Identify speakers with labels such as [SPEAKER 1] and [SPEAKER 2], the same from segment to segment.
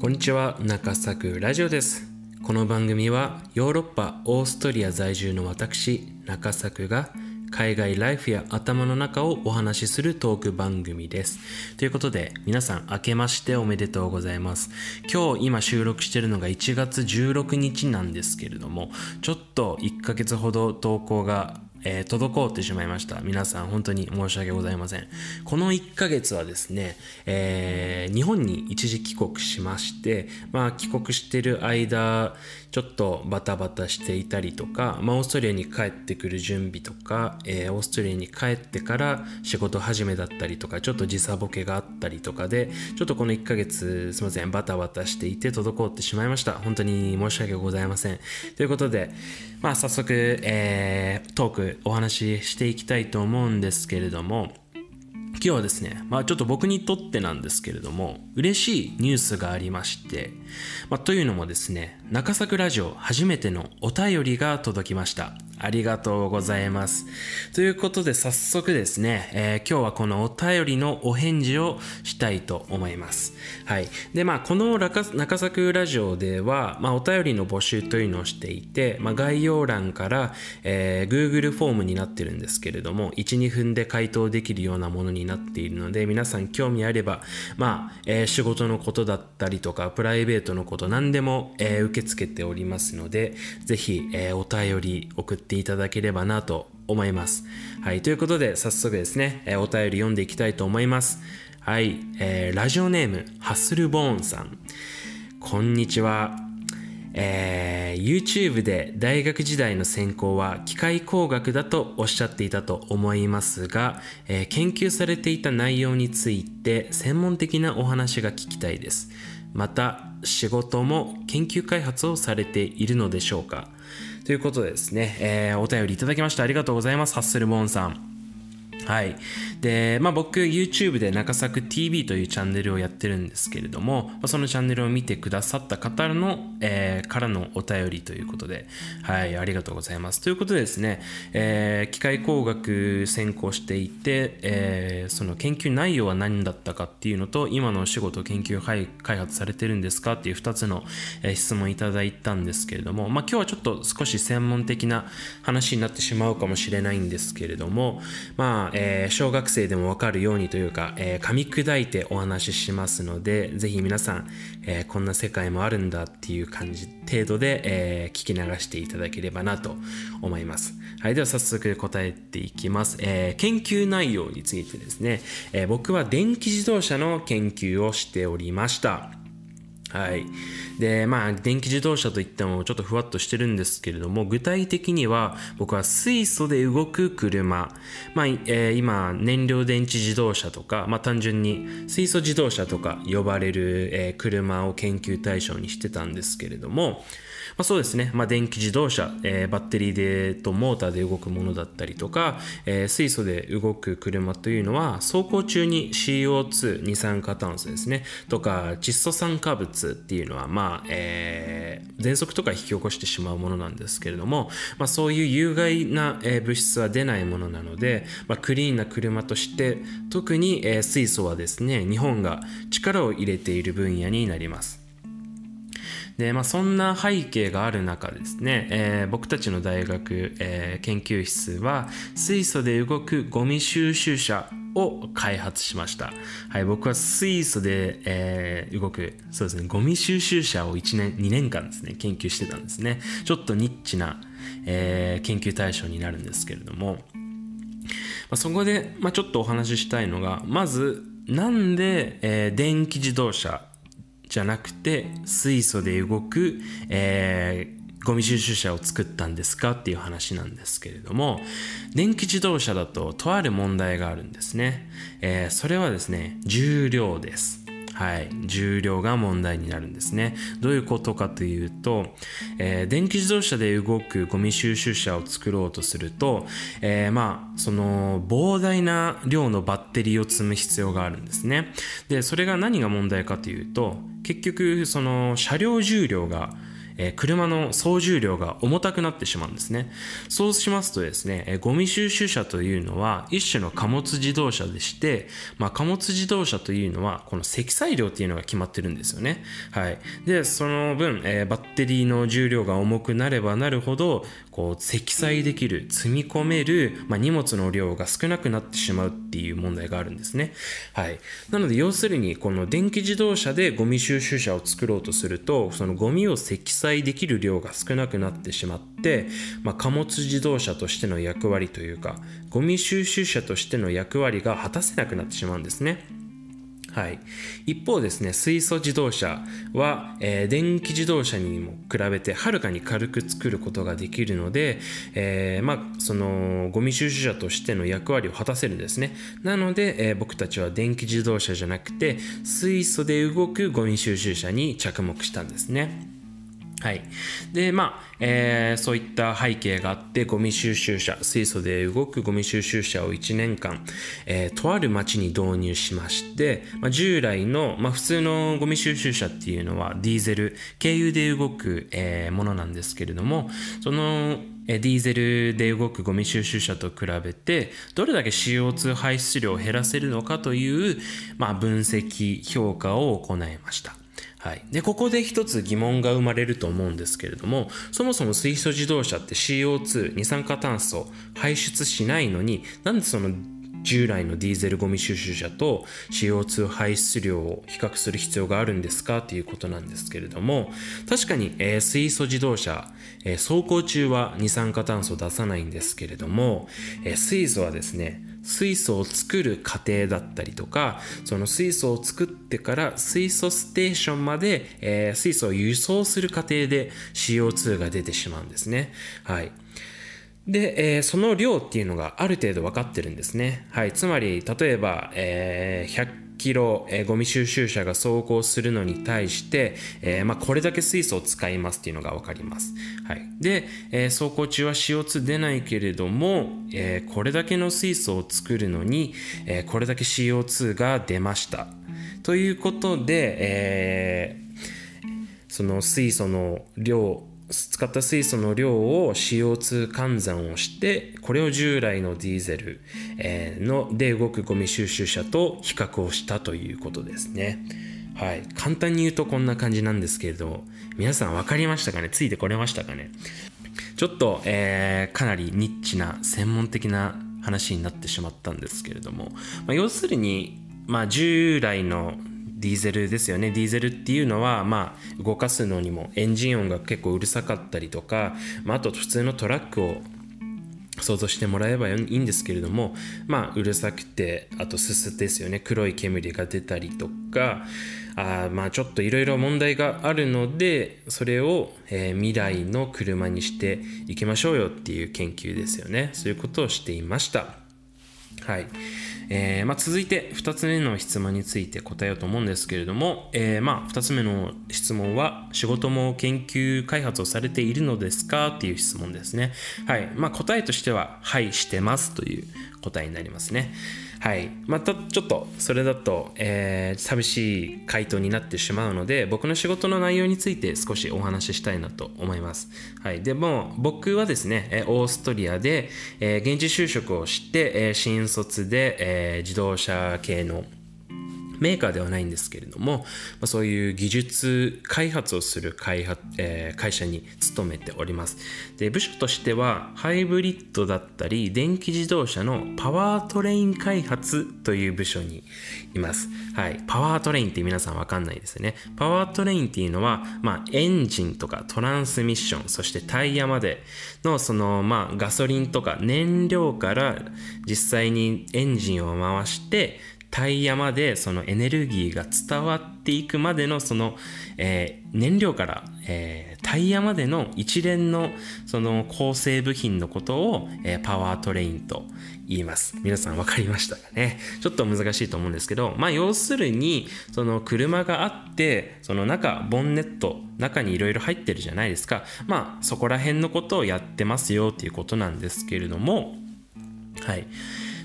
[SPEAKER 1] こんにちは中作ラジオです。この番組はヨーロッパオーストリア在住の私中作が海外ライフや頭の中をお話しするトーク番組です。ということで皆さん明けましておめでとうございます。今日今収録してるのが1月16日なんですけれどもちょっと1ヶ月ほど投稿がえー、滞ってしまいました。皆さん本当に申し訳ございません。この1ヶ月はですね、えー、日本に一時帰国しまして、まあ帰国してる間、ちょっとバタバタしていたりとか、まあオーストリアに帰ってくる準備とか、えー、オーストリアに帰ってから仕事始めだったりとか、ちょっと時差ボケがあったりとかで、ちょっとこの1ヶ月すいません、バタバタしていて滞ってしまいました。本当に申し訳ございません。ということで、まあ早速、えー、トークお話ししていきたいと思うんですけれども今日はですね、まあ、ちょっと僕にとってなんですけれども嬉しいニュースがありまして、まあ、というのもですね中作ラジオ初めてのお便りが届きました。ありがとうございます。ということで早速ですね、えー、今日はこのお便りのお返事をしたいと思います。はい。で、まあ、この中作ラジオでは、まあ、お便りの募集というのをしていて、まあ、概要欄から、えー、Google フォームになってるんですけれども、1、2分で回答できるようなものになっているので、皆さん興味あれば、まあ、えー、仕事のことだったりとか、プライベートのこと何でも、えー、受け付けておりますので、ぜひ、えー、お便り送ってっていただければなと思います。はい、ということで早速ですね、えー、お便り読んでいきたいと思います。はい、えー、ラジオネームハッスルボーンさん。こんにちは。えー、YouTube で大学時代の専攻は機械工学だとおっしゃっていたと思いますが、えー、研究されていた内容について専門的なお話が聞きたいです。また仕事も研究開発をされているのでしょうかということでですね、えー、お便りいただきましてありがとうございます。ハッスルモーンさん。はい。で、まあ僕 YouTube で中作 TV というチャンネルをやってるんですけれども、そのチャンネルを見てくださった方の、えー、からのお便りということで、はい、ありがとうございます。ということでですね、えー、機械工学専攻していて、えー、その研究内容は何だったかっていうのと、今のお仕事研究開発されてるんですか？っていう2つの、え、質問いただいたんですけれども、まあ今日はちょっと少し専門的な話になってしまうかもしれないんですけれども、まあ、えー、小学生でもわかるようにというか、えー、噛み砕いてお話ししますので、ぜひ皆さん、えー、こんな世界もあるんだっていう感じ程度で、え聞き流していただければなと思います。はい、では早速答えていきます。え研究内容についてですね、え僕は電気自動車の研究をしておりました。はい。で、まあ、電気自動車といってもちょっとふわっとしてるんですけれども、具体的には僕は水素で動く車、まあ、えー、今、燃料電池自動車とか、まあ、単純に水素自動車とか呼ばれる、えー、車を研究対象にしてたんですけれども、まあ、そうですね、まあ、電気自動車、えー、バッテリーでとモーターで動くものだったりとか、えー、水素で動く車というのは走行中に CO2 二酸化炭素ですね。とか窒素酸化物っていうのはまあ、えー、喘息とか引き起こしてしまうものなんですけれども、まあ、そういう有害な、え、物質は出ないものなので、まあ、クリーンな車として特に、え、水素はですね日本が力を入れている分野になります。で、まあ、そんな背景がある中ですね、えー、僕たちの大学、えー、研究室は水素で動くゴミ収集車を開発しました。はい、僕は水素で、えー、動く、そうですね、ゴミ収集車を1年、2年間ですね、研究してたんですね。ちょっとニッチな、えー、研究対象になるんですけれども、まあ、そこで、まあ、ちょっとお話ししたいのが、まず、なんで、えー、電気自動車じゃなくて水素で動く、えー、ゴミ収集車を作ったんですかっていう話なんですけれども電気自動車だととある問題があるんですね、えー、それはですね重量ですはい、重量が問題になるんですね。どういうことかというと、えー、電気自動車で動くゴミ収集車を作ろうとすると、えー、まあその膨大な量のバッテリーを積む必要があるんですね。でそれが何が問題かというと結局その車両重量がえ、車の総重量が重たくなってしまうんですね。そうしますとですね、えー、ゴミ収集車というのは一種の貨物自動車でして、まあ、貨物自動車というのはこの積載量っていうのが決まってるんですよね。はい。で、その分、え、バッテリーの重量が重くなればなるほど、こう積載できる、積み込める、まあ、荷物の量が少なくなってしまうっていう問題があるんですね。はい。なので、要するに、この電気自動車でゴミ収集車を作ろうとすると、そのゴミを積載できる量が少なくなってしまって、まあ、貨物自動車としての役割というか、ゴミ収集車としての役割が果たせなくなってしまうんですね。はい、一方ですね水素自動車は、えー、電気自動車にも比べてはるかに軽く作ることができるので、えー、まあ、そのゴミ収集車としての役割を果たせるんですね。なので、えー、僕たちは電気自動車じゃなくて水素で動くゴミ収集車に着目したんですね。はい。で、まあ、えー、そういった背景があって、ゴミ収集車、水素で動くゴミ収集車を1年間、えー、とある町に導入しまして、まあ、従来の、まあ、普通のゴミ収集車っていうのはディーゼル、軽油で動く、えー、ものなんですけれども、その、ディーゼルで動くゴミ収集車と比べてどれだけ CO2 排出量を減らせるのかという、まあ、分析評価を行いました。はい、でここで一つ疑問が生まれると思うんですけれどもそもそも水素自動車って CO2 二酸化炭素排出しないのになんでその従来のディーゼルゴミ収集車と CO2 排出量を比較する必要があるんですかということなんですけれども確かに、えー、水素自動車、えー、走行中は二酸化炭素出さないんですけれども、えー、水素はですね水素を作る過程だったりとかその水素を作ってから水素ステーションまで、えー、水素を輸送する過程で CO2 が出てしまうんですね。はい。で、えー、その量っていうのがある程度分かってるんですね。はい。つまり、例えば、えー、100キロ、えー、ゴミ収集車が走行するのに対して、えー、まあ、これだけ水素を使いますっていうのが分かります。はい。で、えー、走行中は CO2 出ないけれども、えこれだけの水素を作るのに、えこれだけ CO2 が出ました。ということで、えその水素の量使った水素の量を CO2 換算をしてこれを従来のディーゼル、えので動くゴミ収集車と比較をしたということですね。はい、簡単に言うとこんな感じなんですけれど皆さん分かりましたかね？ついてこれましたかね？ちょっと、えー、かなりニッチな専門的な話になってしまったんですけれども、まあ、要するに、まあ、従来のディーゼルですよね。ディーゼルっていうのはまあ動かすのにもエンジン音が結構うるさかったりとか、まあ、あと普通のトラックを想像してもらえばいいんですけれどもまあうるさくてあとすすですよね。黒い煙が出たりとかあまあちょっといろいろ問題があるのでそれを、えー、未来の車にしていきましょうよっていう研究ですよね。そういうことをしていました。はいえー、まあ、続いて2つ目の質問について答えようと思うんですけれども、えー、まあ、2つ目の質問は仕事も研究開発をされているのですかっていう質問ですね。はい。まあ、答えとしては、はい、してますという答えになりますね。はい。またちょっとそれだと、えー、寂しい回答になってしまうので、僕の仕事の内容について少しお話ししたいなと思います。はい。でも、僕はですね、オーストリアで、えー、現地就職をして、えー、新卒で、えー、自動車系のメーカーではないんですけれども、まあ、そういう技術開発をする開発、えー、会社に勤めております。で部署としてはハイブリッドだったり電気自動車のパワートレイン開発という部署にいます。はい。パワートレインって皆さんわかんないですよね。パワートレインっていうのは、まあ、エンジンとかトランスミッションそしてタイヤまでのその、まあ、ガソリンとか燃料から実際にエンジンを回してタイヤまでそのエネルギーが伝わっていくまでのその、えー、燃料から、えー、タイヤまでの一連のその構成部品のことを、えー、パワートレインと言います。皆さん分かりましたかね？ちょっと難しいと思うんですけど、まあ要するにその車があってその中ボンネット中にいろいろ入ってるじゃないですか。まあそこら辺のことをやってますよっていうことなんですけれどもはい。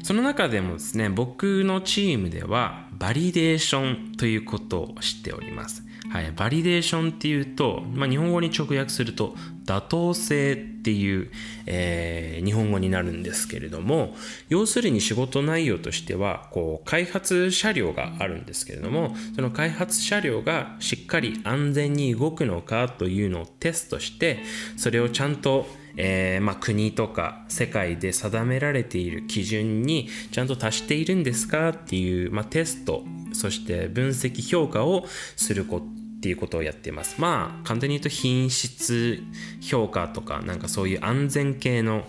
[SPEAKER 1] その中でもですね僕のチームではバリデーションということをしております。はい、バリデーションっていうと、まあ、日本語に直訳すると妥当性っていう、えー、日本語になるんですけれども要するに仕事内容としてはこう開発車両があるんですけれどもその開発車両がしっかり安全に動くのかというのをテストしてそれをちゃんとえー、まあ、国とか世界で定められている基準にちゃんと達しているんですかっていう、まあ、テストそして分析評価をすることっていうことをやっています。まあ簡単に言うと品質評価とかなんかそういう安全系の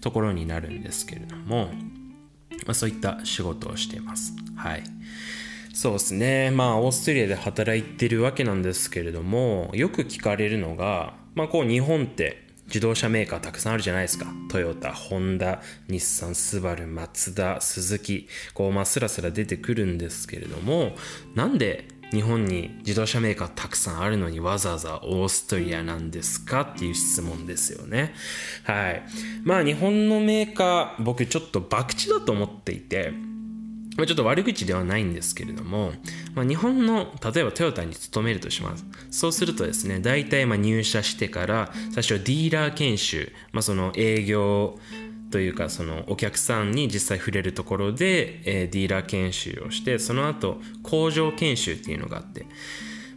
[SPEAKER 1] ところになるんですけれども、まあ、そういった仕事をしています。はい。そうですね。まあオーストリアで働いてるわけなんですけれども、よく聞かれるのが、まあこう日本って自動車メーカーたくさんあるじゃないですか。トヨタ、ホンダ、日産、スバル、マツダ、スズキ、こうまあスラスラ出てくるんですけれども、なんで日本に自動車メーカーたくさんあるのにわざわざオーストリアなんですかっていう質問ですよね。はい。まあ日本のメーカー僕ちょっと博打だと思っていて、ちょっと悪口ではないんですけれども、まあ、日本の例えばトヨタに勤めるとします。そうするとですね、大体ま入社してから最初はディーラー研修、まあ、その営業というかそのお客さんに実際触れるところで、えー、ディーラー研修をしてその後工場研修っていうのがあって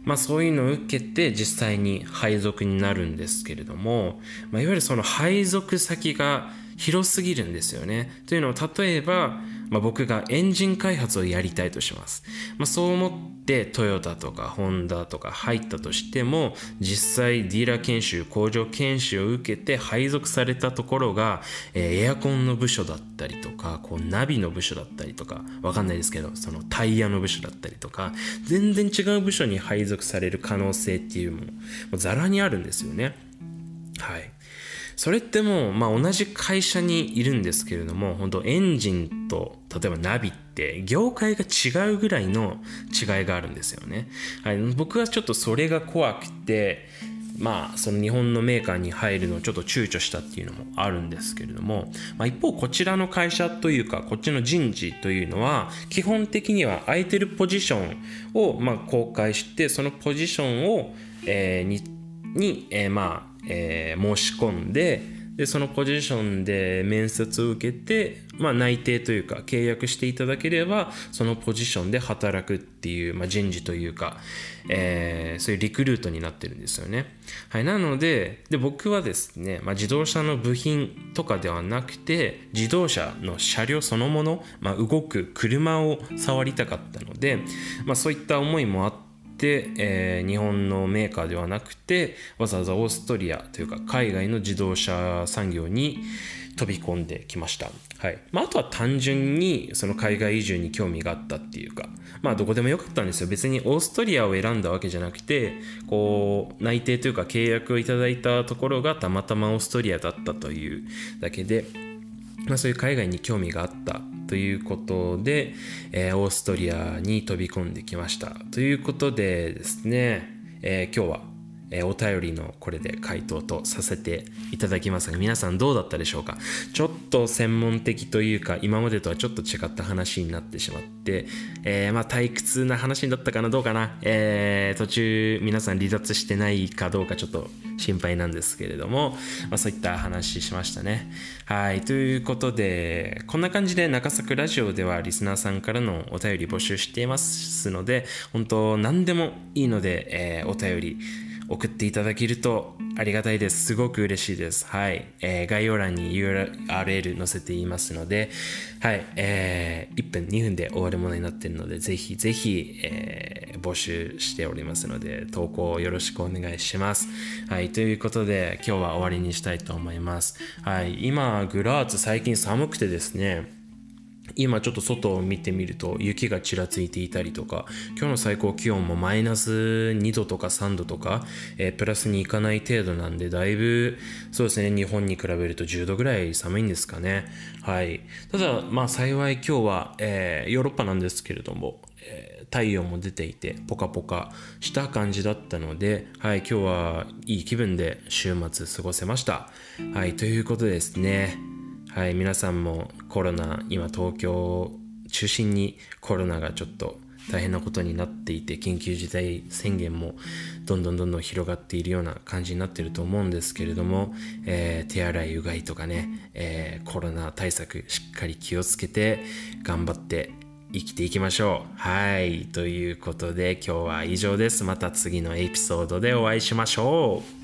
[SPEAKER 1] まあそういうのを受けて実際に配属になるんですけれども、まあ、いわゆるその配属先が広すぎるんですよね。というのを例えばまあ、僕がエンジン開発をやりたいとします。まあ、そう思ってトヨタとかホンダとか入ったとしても実際ディーラー研修工場研修を受けて配属されたところが、えー、エアコンの部署だったりとかこうナビの部署だったりとかわかんないですけどそのタイヤの部署だったりとか全然違う部署に配属される可能性っていうのもざらにあるんですよね。はいそれってもう、まあ、同じ会社にいるんですけれども本当エンジンと例えばナビって業界が違うぐらいの違いがあるんですよね、はい、僕はちょっとそれが怖くてまあその日本のメーカーに入るのをちょっと躊躇したっていうのもあるんですけれども、まあ、一方こちらの会社というかこっちの人事というのは基本的には空いてるポジションをま公開してそのポジションを、え、にに、え、まあえー、申し込んででそのポジションで面接を受けて、まあ、内定というか契約していただければそのポジションで働くっていう、まあ、人事というか、えー、そういうリクルートになってるんですよね。はい、なのでで僕はですね、まあ、自動車の部品とかではなくて自動車の車両そのもの、まあ、動く車を触りたかったので、まあ、そういった思いもあって、えー、日本のメーカーではなくてわざわざオーストリアというか海外の自動車産業に飛び込んできました。はいまあ、あとは単純にその海外移住に興味があったっていうか、まあどこでもよかったんですよ。別にオーストリアを選んだわけじゃなくて、こう内定というか契約をいただいたところがたまたまオーストリアだったというだけで、まあそういう海外に興味があったということで、えー、オーストリアに飛び込んできました。ということでですね、えー、今日はえー、お便りのこれで回答とさせていただきますが皆さんどうだったでしょうか？ちょっと専門的というか今までとはちょっと違った話になってしまって、えー、まあ退屈な話だったかな？どうかな、えー、途中皆さん離脱してないかどうかちょっと心配なんですけれども、まあ、そういった話しましたね。はいということでこんな感じで中作ラジオではリスナーさんからのお便り募集していますので本当何でもいいので、えー、お便り送っていただけるとありがたいです。すごく嬉しいです。はい。えー、概要欄に URL 載せていますので、はい。えー、1分、2分で終わるものになっているので、ぜひぜひ、えー、募集しておりますので、投稿よろしくお願いします。はい。ということで、今日は終わりにしたいと思います。はい。今、グラーツ最近寒くてですね、今ちょっと外を見てみると雪がちらついていたりとか今日の最高気温もマイナス2度とか3度とか、えー、プラスにいかない程度なんでだいぶそうですね日本に比べると10度ぐらい寒いんですかね。はい。ただまあ幸い今日は、えー、ヨーロッパなんですけれども、えー、太陽も出ていてポカポカした感じだったのではい今日はいい気分で週末過ごせました。はいということでですね。はい、皆さんもコロナ、今東京を中心にコロナがちょっと大変なことになっていて緊急事態宣言もどんどんどんどん広がっているような感じになってると思うんですけれども、えー、手洗いうがいとかね、えー、コロナ対策しっかり気をつけて頑張って生きていきましょう。はい。ということで今日は以上です。また次のエピソードでお会いしましょう。